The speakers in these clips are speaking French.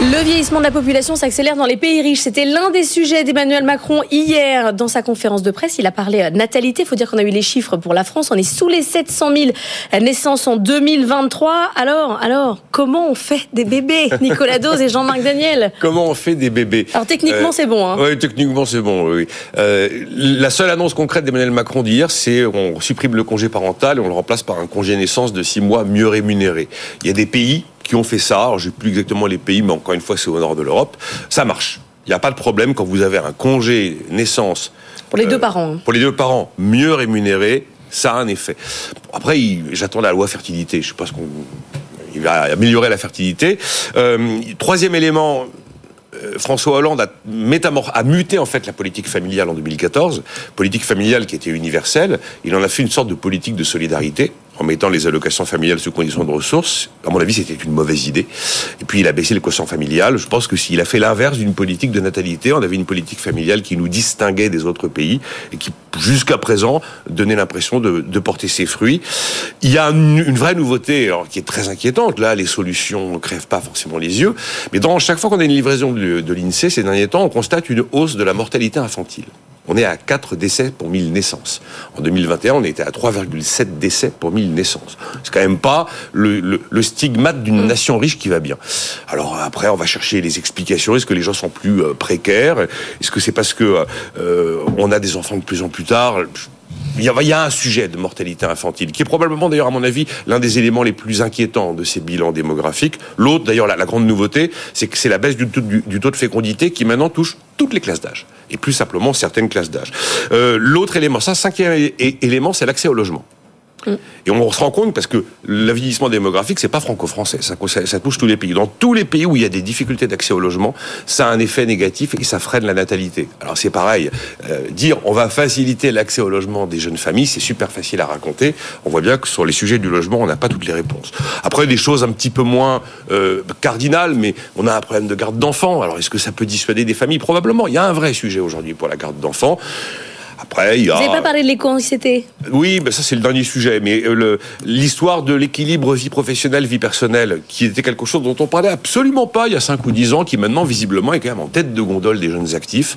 Le vieillissement de la population s'accélère dans les pays riches. C'était l'un des sujets d'Emmanuel Macron hier dans sa conférence de presse. Il a parlé natalité. Il faut dire qu'on a eu les chiffres pour la France. On est sous les 700 000 naissances en 2023. Alors, alors, comment on fait des bébés Nicolas Dose et Jean-Marc Daniel? Comment on fait des bébés? Alors techniquement, euh, c'est bon. Hein. Oui, techniquement, c'est bon. Oui. Euh, la seule annonce concrète d'Emmanuel Macron d'hier, c'est on supprime le congé parental et on le remplace par un congé naissance de six mois mieux rémunéré. Il y a des pays qui ont fait ça. Alors, j'ai plus exactement les pays, mais encore une fois, c'est au nord de l'Europe. Ça marche. Il n'y a pas de problème quand vous avez un congé naissance. Pour les deux euh, parents. Hein. Pour les deux parents, mieux rémunéré, ça a un effet. Après, j'attends la loi fertilité. Je sais pas ce qu'on. Il va améliorer la fertilité. Euh, troisième élément, euh, François Hollande a, a muté en fait la politique familiale en 2014, politique familiale qui était universelle. Il en a fait une sorte de politique de solidarité en mettant les allocations familiales sous condition de ressources. À mon avis, c'était une mauvaise idée. Et puis, il a baissé le quotient familial. Je pense que s'il a fait l'inverse d'une politique de natalité, on avait une politique familiale qui nous distinguait des autres pays et qui, jusqu'à présent, donnait l'impression de, porter ses fruits. Il y a une, vraie nouveauté, alors, qui est très inquiétante. Là, les solutions ne crèvent pas forcément les yeux. Mais dans chaque fois qu'on a une livraison de, de l'INSEE ces derniers temps, on constate une hausse de la mortalité infantile on est à 4 décès pour 1000 naissances. En 2021, on était à 3,7 décès pour 1000 naissances. C'est quand même pas le, stigmate d'une mm. nation riche qui va bien. Alors après, on va chercher les explications. Est-ce que les gens sont plus euh, précaires? Est-ce que c'est parce que euh, on a des enfants de plus en plus tard? Il y, a, un sujet de mortalité infantile, qui est probablement d'ailleurs, à mon avis, l'un des éléments les plus inquiétants de ces bilans démographiques. L'autre, d'ailleurs, la, grande nouveauté, c'est que c'est la baisse du taux de fécondité qui maintenant touche toutes les classes d'âge, et plus simplement certaines classes d'âge. Euh, l'autre élément, ça, cinquième élément, c'est l'accès au logement. Mm. Et on se rend compte parce que le vieillissement démographique, c'est pas franco-français, ça, ça, touche tous les pays. Dans tous les pays où il y a des difficultés d'accès au logement, ça a un effet négatif et ça freine la natalité. Alors c'est pareil, euh, dire on va faciliter l'accès au logement des jeunes familles, c'est super facile à raconter. On voit bien que sur les sujets du logement, on n'a pas toutes les réponses. Après, des choses un petit peu moins euh, cardinales, mais on a un problème de garde d'enfants. Alors est-ce que ça peut dissuader des familles? Probablement. Il y a un vrai sujet aujourd'hui pour la garde d'enfants. Après, il y a... Vous n'avez pas parlé de l'éco-anxiété Oui, ben ça c'est le dernier sujet. Mais euh, l'histoire de l'équilibre vie professionnelle, vie personnelle, qui était quelque chose dont on parlait absolument pas il y a 5 ou 10 ans, qui maintenant visiblement est quand même en tête de gondole des jeunes actifs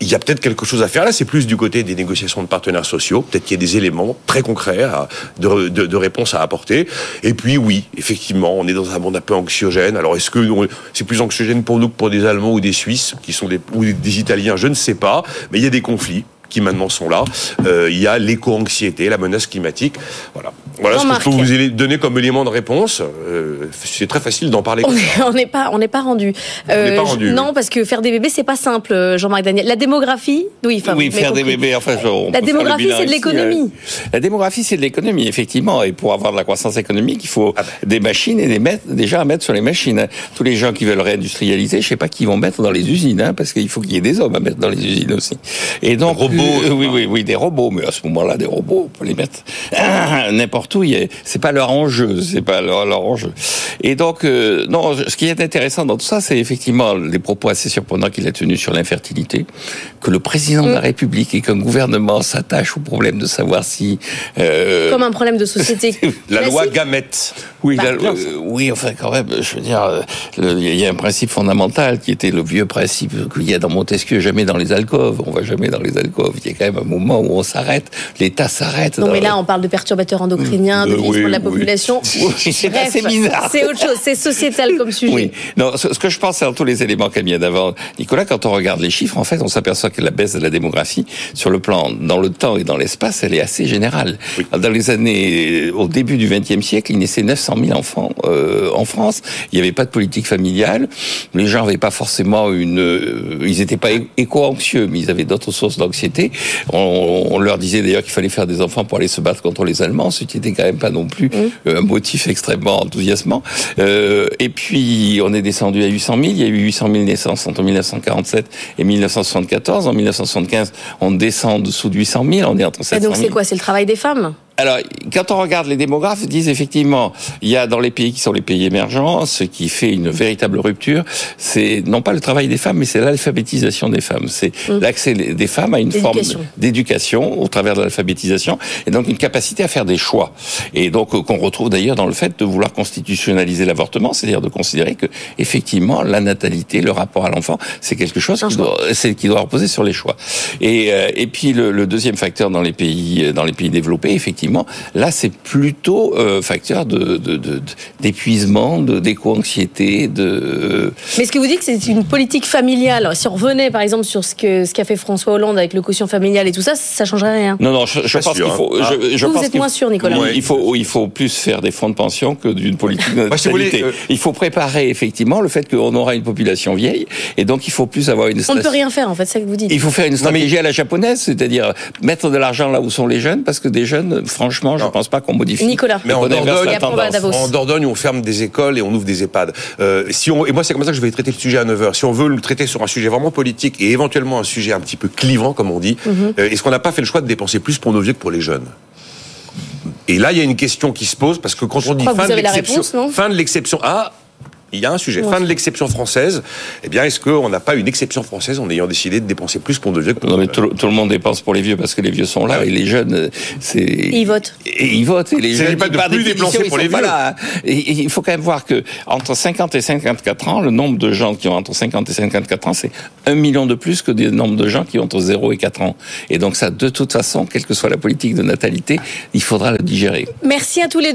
il y a peut-être quelque chose à faire là, c'est plus du côté des négociations de partenaires sociaux. Peut-être qu'il y a des éléments très concrets de, de, de réponse à apporter. Et puis oui, effectivement, on est dans un monde un peu anxiogène. Alors est-ce que c'est plus anxiogène pour nous que pour des Allemands ou des Suisses, qui sont des, ou des Italiens? Je ne sais pas. Mais il y a des conflits qui maintenant sont là. Euh, il y a l'éco-anxiété, la menace climatique. Voilà. Voilà ce que je peux vous donner comme élément de réponse. Euh, c'est très facile d'en parler. On n'est pas, on n'est pas rendu. Euh, pas rendu. Non, parce que faire des bébés, c'est pas simple, Jean-Marc Daniel. La démographie, oui. oui, faire des bébés. Enfin, la démographie, c'est de l'économie. La démographie, c'est de l'économie, effectivement. Et pour avoir de la croissance économique, il faut ah ben. des machines et des mettre, déjà à mettre sur les machines. Tous les gens qui veulent réindustrialiser, je sais pas qui vont mettre dans les usines, hein, parce qu'il faut qu'il y ait des hommes à mettre dans les usines aussi. Et donc, euh, oui, oui, oui, des robots, mais à ce moment-là, des robots, on peut les mettre n'importe où. C'est pas leur enjeu, c'est pas leur, enjeu. Et donc, euh, non, ce qui est intéressant dans tout ça, c'est effectivement les propos assez surprenants qu'il a tenus sur l'infertilité, que le président de la mm. République et qu'un gouvernement s'attache au problème de savoir si... Euh, Comme un problème de société. la loi Gamette. Oui, bah, oui, enfin quand même, je veux dire, il y a un principe fondamental qui était le vieux principe qu'il y a dans Montesquieu, jamais dans les alcôves. On va jamais dans les alcôves. Il y a quand même un moment où on s'arrête, l'État s'arrête. Non, mais là, on parle de perturbateurs endocriniens, de euh, vieillissement de la population. C'est assez bizarre. C'est autre chose, c'est sociétal comme sujet. Oui. Non, ce, que je pense, c'est dans tous les éléments qu'elle vient d'avant. Nicolas, quand on regarde les chiffres, en fait, on s'aperçoit que la baisse de la démographie, sur le plan, dans le temps et dans l'espace, elle est assez générale. Dans les années, au début du XXe siècle, il naissait 900 000 enfants euh, en France. Il n'y avait pas de politique familiale. Les gens n'avaient pas forcément une, euh, ils n'étaient pas éco-anxieux, mais ils avaient d'autres sources d'anxiété. On, leur disait d'ailleurs qu'il fallait faire des enfants pour aller se battre contre les Allemands, ce qui n'était quand même pas non plus un motif extrêmement enthousiasmant. Euh, et puis, on est descendu à 800 000. Il y a eu 800 000 naissances entre 1947 et 1974. En 1975, on descend dessous de 800 000. On est entre 700 000. Et donc, c'est quoi? C'est le travail des femmes? Alors, quand on regarde les démographes, ils disent effectivement, il y a dans les pays qui sont les pays émergents, ce qui fait une véritable rupture, c'est non pas le travail des femmes, mais c'est l'alphabétisation des femmes. C'est Mm. l'accès des femmes à une forme d'éducation au travers de l'alphabétisation, et donc une capacité à faire des choix. Et donc euh, qu'on retrouve d'ailleurs dans le fait de vouloir constitutionnaliser l'avortement, c'est-à-dire de considérer que effectivement la natalité, le rapport à l'enfant, c'est quelque chose qui doit, qui doit reposer sur les choix. Et, euh, et puis le, le deuxième facteur dans les pays dans les pays développés, effectivement, là c'est plutôt euh, facteur de, de, de- d'épuisement, de d'éco-anxiété, de Mais ce que vous dites que c'est une politique familiale. Si on revenait par exemple sur ce que ce qu'a fait François Hollande avec le quotient familial et tout ça, ça changerait rien. non non, je, je Pas pense qu'il faut. hein. je, je Vous, êtes moins sûr, Nicolas. Ouais. Il faut, il faut plus faire des fonds de pension que d'une politique de Moi, si vous natalité. voulez, euh, Il faut préparer effectivement le fait qu'on aura une population vieille et donc il faut plus avoir une On ne peut rien faire en fait, c'est ça que vous dites. Il faut faire une stratégie à la japonaise, c'est-à-dire mettre de l'argent là où sont les jeunes, parce que des jeunes, franchement, je Non. pense pas qu'on modifie. Nicolas. Mais en Dordogne-. En Dordogne, on ferme des écoles et on ouvre des EHPAD. Euh, si on, et moi, c'est comme ça que je vais traiter le sujet à 9h. Si on veut le traiter sur un sujet vraiment politique et éventuellement un sujet un petit peu clivant, comme on dit, Mhm. euh, est-ce qu'on n'a pas fait le choix de dépenser plus pour nos vieux que pour les jeunes? Et là, il y a une question qui se pose parce que quand on dit fin vous de avez la l'exception, fin de l'exception, ah, il y a un sujet, fin de l'exception française. Eh bien, est-ce qu'on n'a pas une exception française en ayant décidé de dépenser plus pour nos vieux que pour Non, mais tout, tout le monde dépense pour les vieux parce que les vieux sont là et les jeunes, euh, c'est. Et ils votent. Et ils votent et les jeunes. pas de plus dépenser pour sont les pas vieux. là. Et, et il faut quand même voir que entre 50 et 54 ans, le nombre de gens qui ont entre 50 et 54 ans, c'est un million de plus que le nombre de gens qui ont entre 0 et 4 ans. Et donc ça, de toute façon, quelle que soit la politique de natalité, il faudra le digérer. Merci à tous les deux.